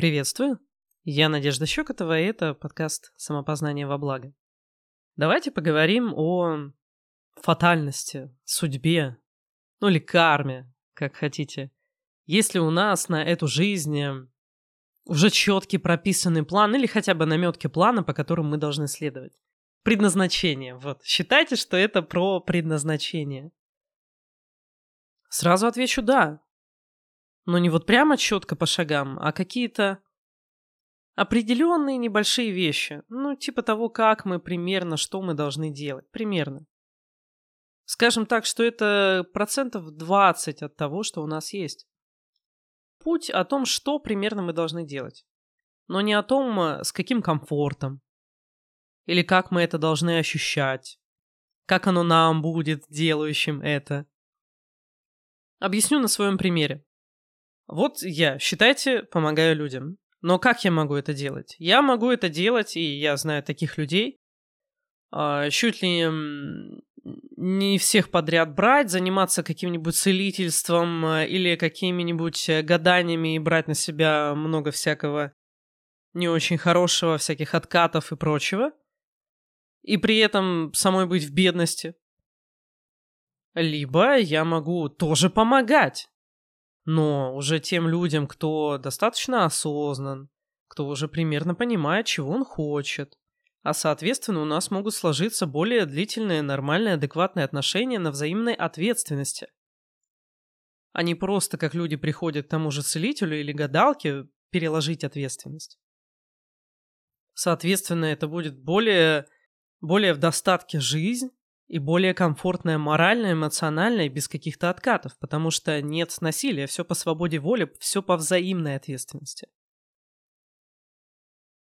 Приветствую. Я Надежда Щекотова, и это подкаст «Самопознание во благо». Давайте поговорим о фатальности, судьбе, ну или карме, как хотите. Если у нас на эту жизнь уже четкий прописанный план или хотя бы наметки плана, по которым мы должны следовать. Предназначение, вот. Считайте, что это про предназначение. Сразу отвечу «да». Но не вот прямо четко по шагам, а какие-то определенные небольшие вещи. Ну, типа того, как мы примерно, что мы должны делать. Примерно. Скажем так, что это процентов 20 от того, что у нас есть. Путь о том, что примерно мы должны делать. Но не о том, э, с каким комфортом. Или как мы это должны ощущать. Как оно нам будет, делающим это. Объясню на своем примере. Вот я, считайте, помогаю людям. Но как я могу это делать? Я могу это делать, и я знаю таких людей, а, чуть ли не всех подряд брать, заниматься каким-нибудь целительством э, или какими-нибудь э, гаданиями и брать на себя много всякого не очень хорошего, всяких откатов и прочего. И при этом самой быть в бедности. Либо я могу тоже помогать. Но уже тем людям, кто достаточно осознан, кто уже примерно понимает, чего он хочет, а соответственно у нас могут сложиться более длительные, нормальные, адекватные отношения на взаимной ответственности. А не просто, как люди приходят к тому же целителю или гадалке, переложить ответственность. Соответственно, это будет более, более в достатке жизнь и более комфортная морально, эмоционально и без каких-то откатов, потому что нет насилия, все по свободе воли, все по взаимной ответственности.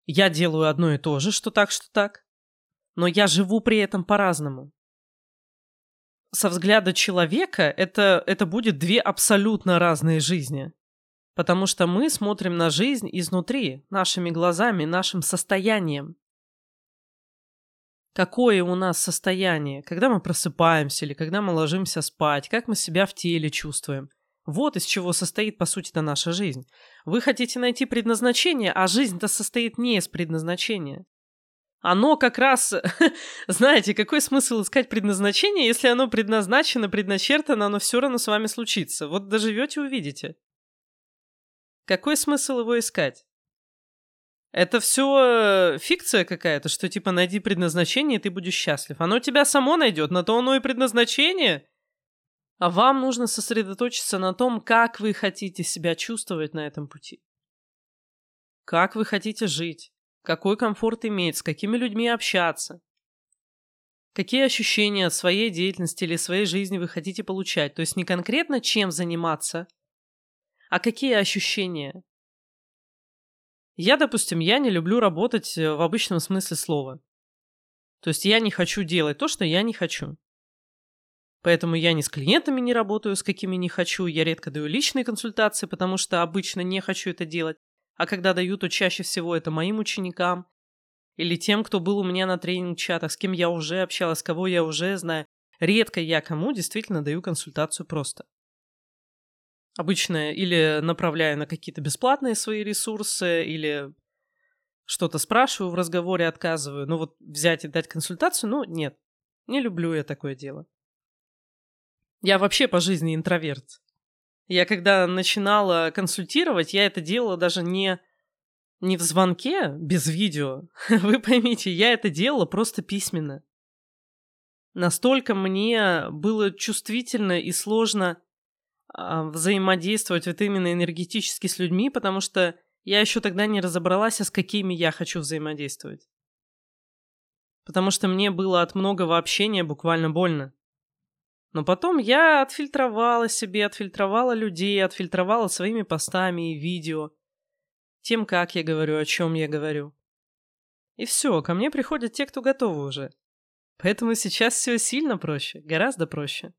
Я делаю одно и то же, что так, что так. Но я живу при этом по-разному. Со взгляда человека это, это будет две абсолютно разные жизни. Потому что мы смотрим на жизнь изнутри, нашими глазами, нашим состоянием. Какое у нас состояние, когда мы просыпаемся или когда мы ложимся спать, как мы себя в теле чувствуем – вот из чего состоит, по сути-то, наша жизнь. Вы хотите найти предназначение, а жизнь-то состоит не из предназначения. Оно как раз, знаете, какой смысл искать предназначение, если оно предназначено, предначертано, оно все равно с вами случится. Вот доживете, увидите. Какой смысл его искать? Это все э, фикция какая-то, что типа найди предназначение, и ты будешь счастлив. Оно тебя само найдет, на то оно и предназначение. А вам нужно сосредоточиться на том, как вы хотите себя чувствовать на этом пути. Как вы хотите жить, какой комфорт иметь, с какими людьми общаться. Какие ощущения от своей деятельности или своей жизни вы хотите получать. То есть не конкретно чем заниматься, а какие ощущения. Я, допустим, я не люблю работать э, в обычном смысле слова. То есть я не хочу делать то, что я не хочу. Поэтому я ни с клиентами не работаю, с какими не хочу. Я редко даю личные консультации, потому что обычно не хочу это делать. А когда даю, то чаще всего это моим ученикам или тем, кто был у меня на тренинг-чатах, с кем я уже общалась, кого я уже знаю. Редко я кому действительно даю консультацию просто. Обычно или направляю на какие-то бесплатные свои ресурсы, или что-то спрашиваю в разговоре, отказываю. Ну вот взять и дать консультацию, ну нет, не люблю я такое дело. Я вообще по жизни интроверт. Я когда начинала консультировать, я это делала даже не, не в звонке без видео. Вы поймите, я это делала просто письменно. Настолько мне было чувствительно и сложно взаимодействовать вот именно энергетически с людьми, потому что я еще тогда не разобралась, а с какими я хочу взаимодействовать. Потому что мне было от многого общения буквально больно. Но потом я отфильтровала себе, отфильтровала людей, отфильтровала своими постами и видео. Тем, как я говорю, о чем я говорю. И все, ко мне приходят те, кто готовы уже. Поэтому сейчас все сильно проще, гораздо проще.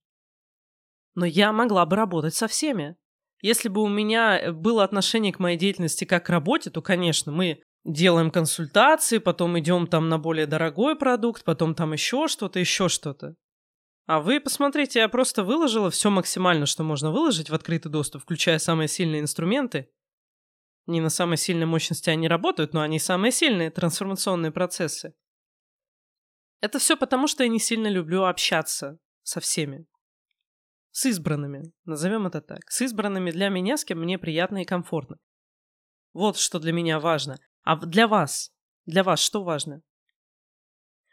Но я могла бы работать со всеми. Если бы у меня было отношение к моей деятельности как к работе, то, конечно, мы делаем консультации, потом идем там на более дорогой продукт, потом там еще что-то, еще что-то. А вы посмотрите, я просто выложила все максимально, что можно выложить в открытый доступ, включая самые сильные инструменты. Не на самой сильной мощности они работают, но они самые сильные трансформационные процессы. Это все потому, что я не сильно люблю общаться со всеми. С избранными, назовем это так. С избранными для меня, с кем мне приятно и комфортно. Вот что для меня важно. А для вас? Для вас что важно?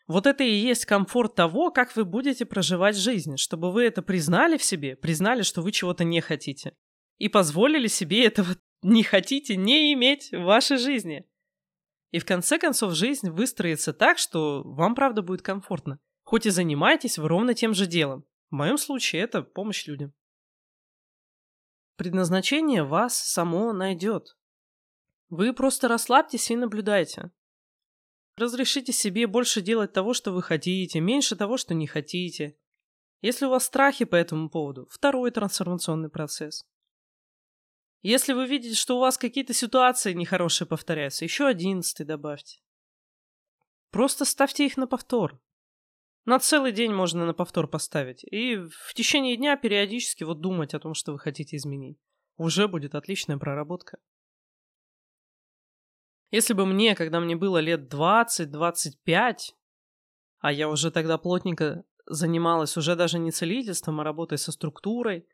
Вот это и есть комфорт того, как вы будете проживать жизнь, чтобы вы это признали в себе, признали, что вы чего-то не хотите, и позволили себе этого не хотите не иметь в вашей жизни. И в конце концов жизнь выстроится так, что вам правда будет комфортно. Хоть и занимаетесь вы ровно тем же делом. В моем случае это помощь людям. Предназначение вас само найдет. Вы просто расслабьтесь и наблюдайте. Разрешите себе больше делать того, что вы хотите, меньше того, что не хотите. Если у вас страхи по этому поводу, второй трансформационный процесс. Если вы видите, что у вас какие-то ситуации нехорошие повторяются, еще одиннадцатый добавьте. Просто ставьте их на повтор. На целый день можно на повтор поставить. И в течение дня периодически вот думать о том, что вы хотите изменить. Уже будет отличная проработка. Если бы мне, когда мне было лет 20-25, а я уже тогда плотненько занималась уже даже не целительством, а работой со структурой,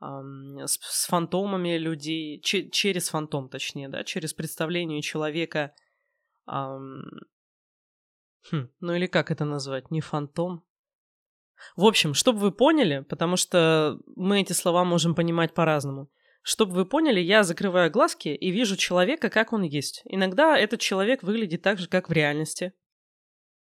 с, с фантомами людей, че, через фантом, точнее, да, через представление человека. Хм, ну или как это назвать? Не фантом. В общем, чтобы вы поняли, потому что мы эти слова можем понимать по-разному. Чтобы вы поняли, я закрываю глазки и вижу человека, как он есть. Иногда этот человек выглядит так же, как в реальности.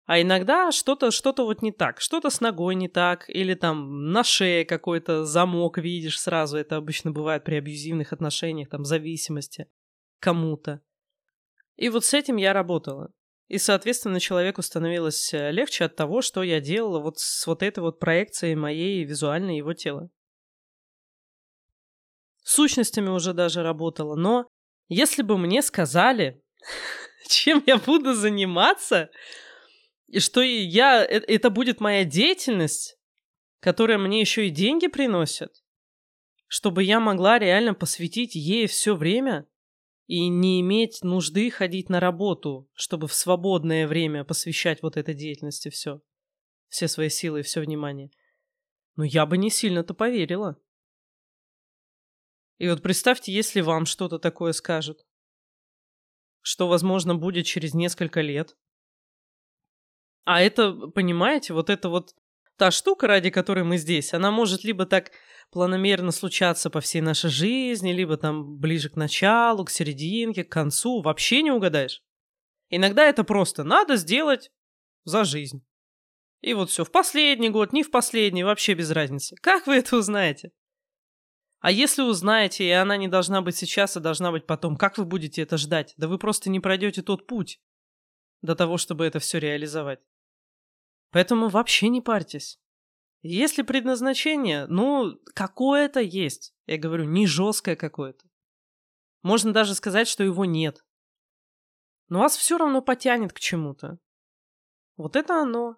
А иногда что-то что-то вот не так, что-то с ногой не так, или там на шее какой-то замок видишь сразу, это обычно бывает при абьюзивных отношениях, там зависимости кому-то. И вот с этим я работала. И, соответственно, человеку становилось э, легче от того, что я делала вот с вот этой вот проекцией моей визуальной его тела. Сущностями уже даже работала, но если бы мне сказали, чем я буду заниматься, и что я, э, это будет моя деятельность, которая мне еще и деньги приносит, чтобы я могла реально посвятить ей все время и не иметь нужды ходить на работу, чтобы в свободное время посвящать вот этой деятельности все, все свои силы и все внимание. Но я бы не сильно-то поверила. И вот представьте, если вам что-то такое скажут, что, возможно, будет через несколько лет, а это, понимаете, вот это вот та штука, ради которой мы здесь, она может либо так планомерно случаться по всей нашей жизни, либо там ближе к началу, к серединке, к концу, вообще не угадаешь. Иногда это просто надо сделать за жизнь. И вот все, в последний год, не в последний, вообще без разницы. Как вы это узнаете? А если узнаете, и она не должна быть сейчас, а должна быть потом, как вы будете это ждать? Да вы просто не пройдете тот путь до того, чтобы это все реализовать. Поэтому вообще не парьтесь. Если предназначение, ну, какое-то есть. Я говорю, не жесткое какое-то. Можно даже сказать, что его нет. Но вас все равно потянет к чему-то. Вот это оно.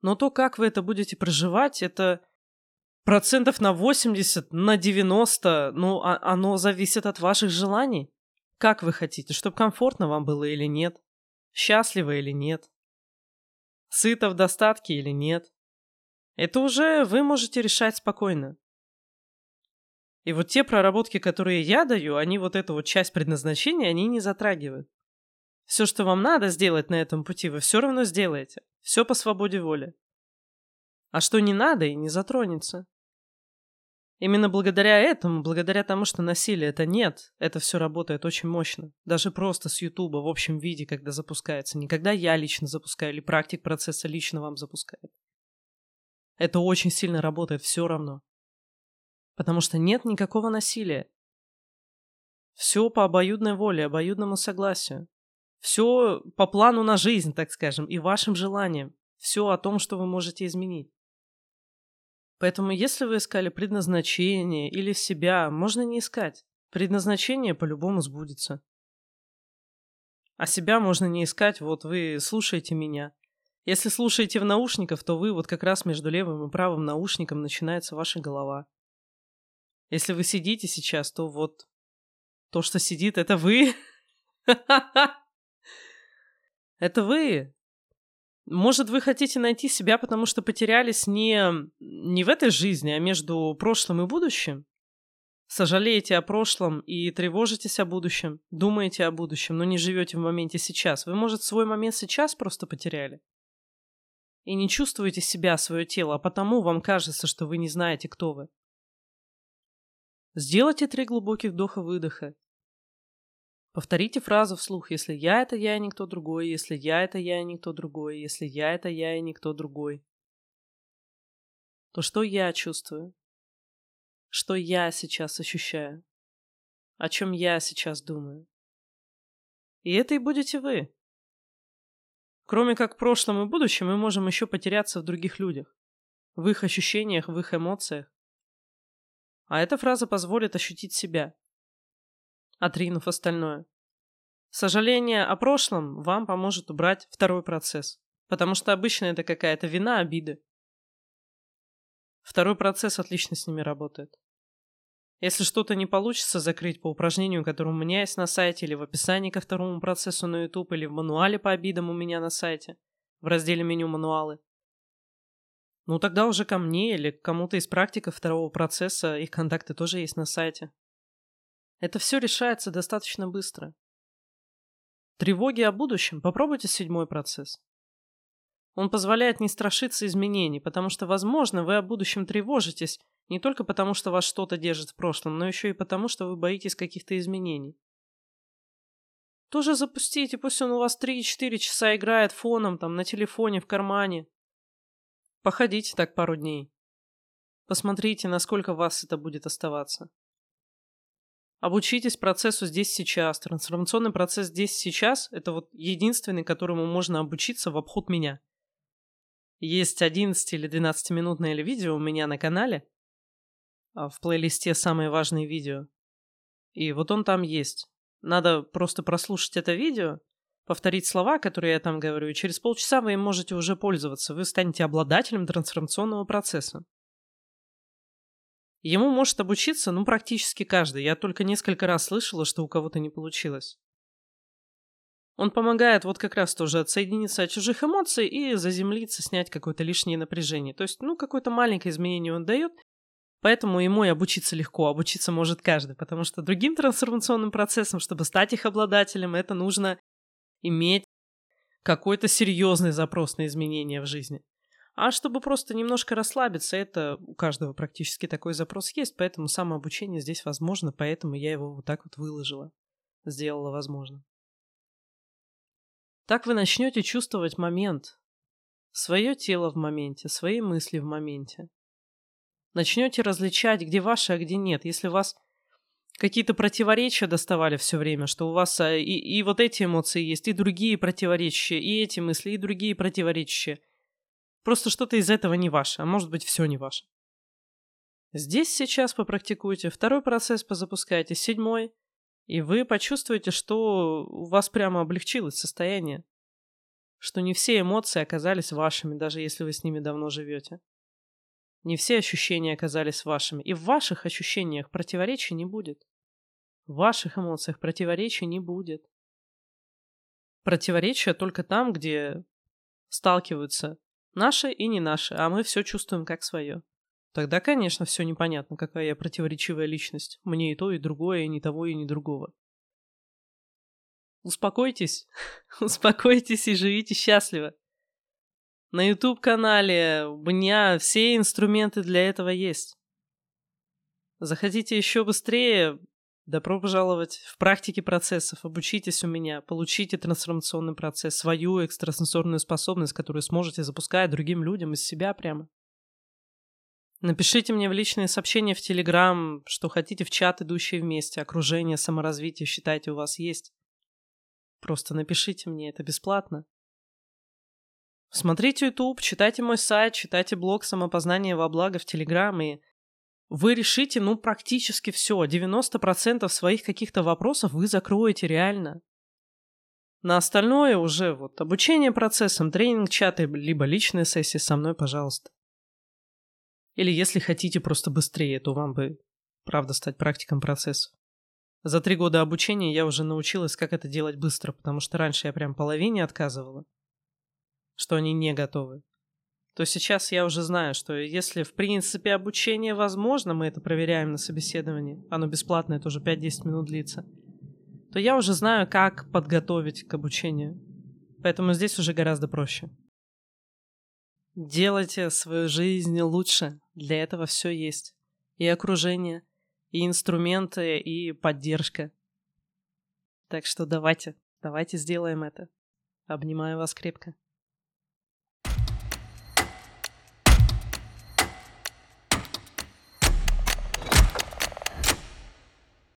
Но то, как вы это будете проживать, это процентов на 80, на 90, ну, а оно зависит от ваших желаний. Как вы хотите, чтобы комфортно вам было или нет? Счастливо или нет? сыто в достатке или нет. Это уже вы можете решать спокойно. И вот те проработки, которые я даю, они вот эту вот часть предназначения, они не затрагивают. Все, что вам надо сделать на этом пути, вы все равно сделаете. Все по свободе воли. А что не надо и не затронется. Именно благодаря этому, благодаря тому, что насилия это нет, это все работает очень мощно. Даже просто с Ютуба в общем виде, когда запускается. Не когда я лично запускаю или практик процесса лично вам запускает. Это очень сильно работает все равно. Потому что нет никакого насилия. Все по обоюдной воле, обоюдному согласию. Все по плану на жизнь, так скажем, и вашим желаниям. Все о том, что вы можете изменить. Поэтому если вы искали предназначение или себя, можно не искать. Предназначение по-любому сбудется. А себя можно не искать, вот вы слушаете меня. Если слушаете в наушниках, то вы вот как раз между левым и правым наушником начинается ваша голова. Если вы сидите сейчас, то вот То, что сидит, это вы. Это вы. Может, вы хотите найти себя, потому что потерялись не, не в этой жизни, а между прошлым и будущим? Сожалеете о прошлом и тревожитесь о будущем, думаете о будущем, но не живете в моменте сейчас. Вы, может, свой момент сейчас просто потеряли? И не чувствуете себя, свое тело, а потому вам кажется, что вы не знаете, кто вы. Сделайте три глубоких вдоха-выдоха. Повторите фразу вслух, если я это я и никто другой, если я это я и никто другой, если я это я и никто другой. То что я чувствую? Что я сейчас ощущаю? О чем я сейчас думаю? И это и будете вы. Кроме как в прошлом и будущем, мы можем еще потеряться в других людях, в их ощущениях, в их эмоциях. А эта фраза позволит ощутить себя, отринув остальное. Сожаление о прошлом вам поможет убрать второй процесс, потому что обычно это какая-то вина, обиды. Второй процесс отлично с ними работает. Если что-то не получится закрыть по упражнению, которое у меня есть на сайте, или в описании ко второму процессу на YouTube, или в мануале по обидам у меня на сайте, в разделе меню «Мануалы», ну тогда уже ко мне или к кому-то из практиков второго процесса, их контакты тоже есть на сайте. Это все решается достаточно быстро. Тревоги о будущем попробуйте седьмой процесс. Он позволяет не страшиться изменений, потому что, возможно, вы о будущем тревожитесь не только потому, что вас что-то держит в прошлом, но еще и потому, что вы боитесь каких-то изменений. Тоже запустите, пусть он у вас 3-4 часа играет фоном, там, на телефоне, в кармане. Походите так пару дней. Посмотрите, насколько вас это будет оставаться. Обучитесь процессу здесь сейчас. Трансформационный процесс здесь сейчас – это вот единственный, которому можно обучиться в обход меня. Есть 11 или 12-минутное видео у меня на канале, в плейлисте «Самые важные видео». И вот он там есть. Надо просто прослушать это видео, повторить слова, которые я там говорю, и через полчаса вы им можете уже пользоваться. Вы станете обладателем трансформационного процесса. Ему может обучиться, ну, практически каждый. Я только несколько раз слышала, что у кого-то не получилось. Он помогает вот как раз тоже отсоединиться от чужих эмоций и заземлиться, снять какое-то лишнее напряжение. То есть, ну, какое-то маленькое изменение он дает, поэтому ему и обучиться легко. Обучиться может каждый, потому что другим трансформационным процессом, чтобы стать их обладателем, это нужно иметь какой-то серьезный запрос на изменения в жизни. А чтобы просто немножко расслабиться, это у каждого практически такой запрос есть, поэтому самообучение здесь возможно, поэтому я его вот так вот выложила, сделала возможно. Так вы начнете чувствовать момент, свое тело в моменте, свои мысли в моменте. Начнете различать, где ваши, а где нет. Если вас какие-то противоречия доставали все время, что у вас а, и, и вот эти эмоции есть, и другие противоречия, и эти мысли, и другие противоречия – Просто что-то из этого не ваше, а может быть все не ваше. Здесь сейчас попрактикуйте, второй процесс позапускайте, седьмой, и вы почувствуете, что у вас прямо облегчилось состояние, что не все эмоции оказались вашими, даже если вы с ними давно живете. Не все ощущения оказались вашими, и в ваших ощущениях противоречий не будет. В ваших эмоциях противоречий не будет. Противоречия только там, где сталкиваются Наше и не наше, а мы все чувствуем как свое. Тогда, конечно, все непонятно, какая я противоречивая личность. Мне и то, и другое, и ни того, и ни другого. Успокойтесь, успокойтесь и живите счастливо. На YouTube-канале у меня все инструменты для этого есть. Заходите еще быстрее, Добро пожаловать в практике процессов. Обучитесь у меня, получите трансформационный процесс, свою экстрасенсорную способность, которую сможете запускать другим людям из себя прямо. Напишите мне в личные сообщения в Телеграм, что хотите в чат, идущие вместе, окружение, саморазвитие, считайте, у вас есть. Просто напишите мне, это бесплатно. Смотрите YouTube, читайте мой сайт, читайте блог «Самопознание во благо» в Телеграм и вы решите, ну, практически все. 90% своих каких-то вопросов вы закроете реально. На остальное уже вот обучение процессам, тренинг, чаты, либо личные сессии со мной, пожалуйста. Или если хотите просто быстрее, то вам бы, правда, стать практиком процессов. За три года обучения я уже научилась, как это делать быстро, потому что раньше я прям половине отказывала, что они не готовы. То сейчас я уже знаю, что если в принципе обучение возможно, мы это проверяем на собеседовании, оно бесплатное, тоже 5-10 минут длится, то я уже знаю, как подготовить к обучению. Поэтому здесь уже гораздо проще. Делайте свою жизнь лучше. Для этого все есть. И окружение, и инструменты, и поддержка. Так что давайте, давайте сделаем это. Обнимаю вас крепко.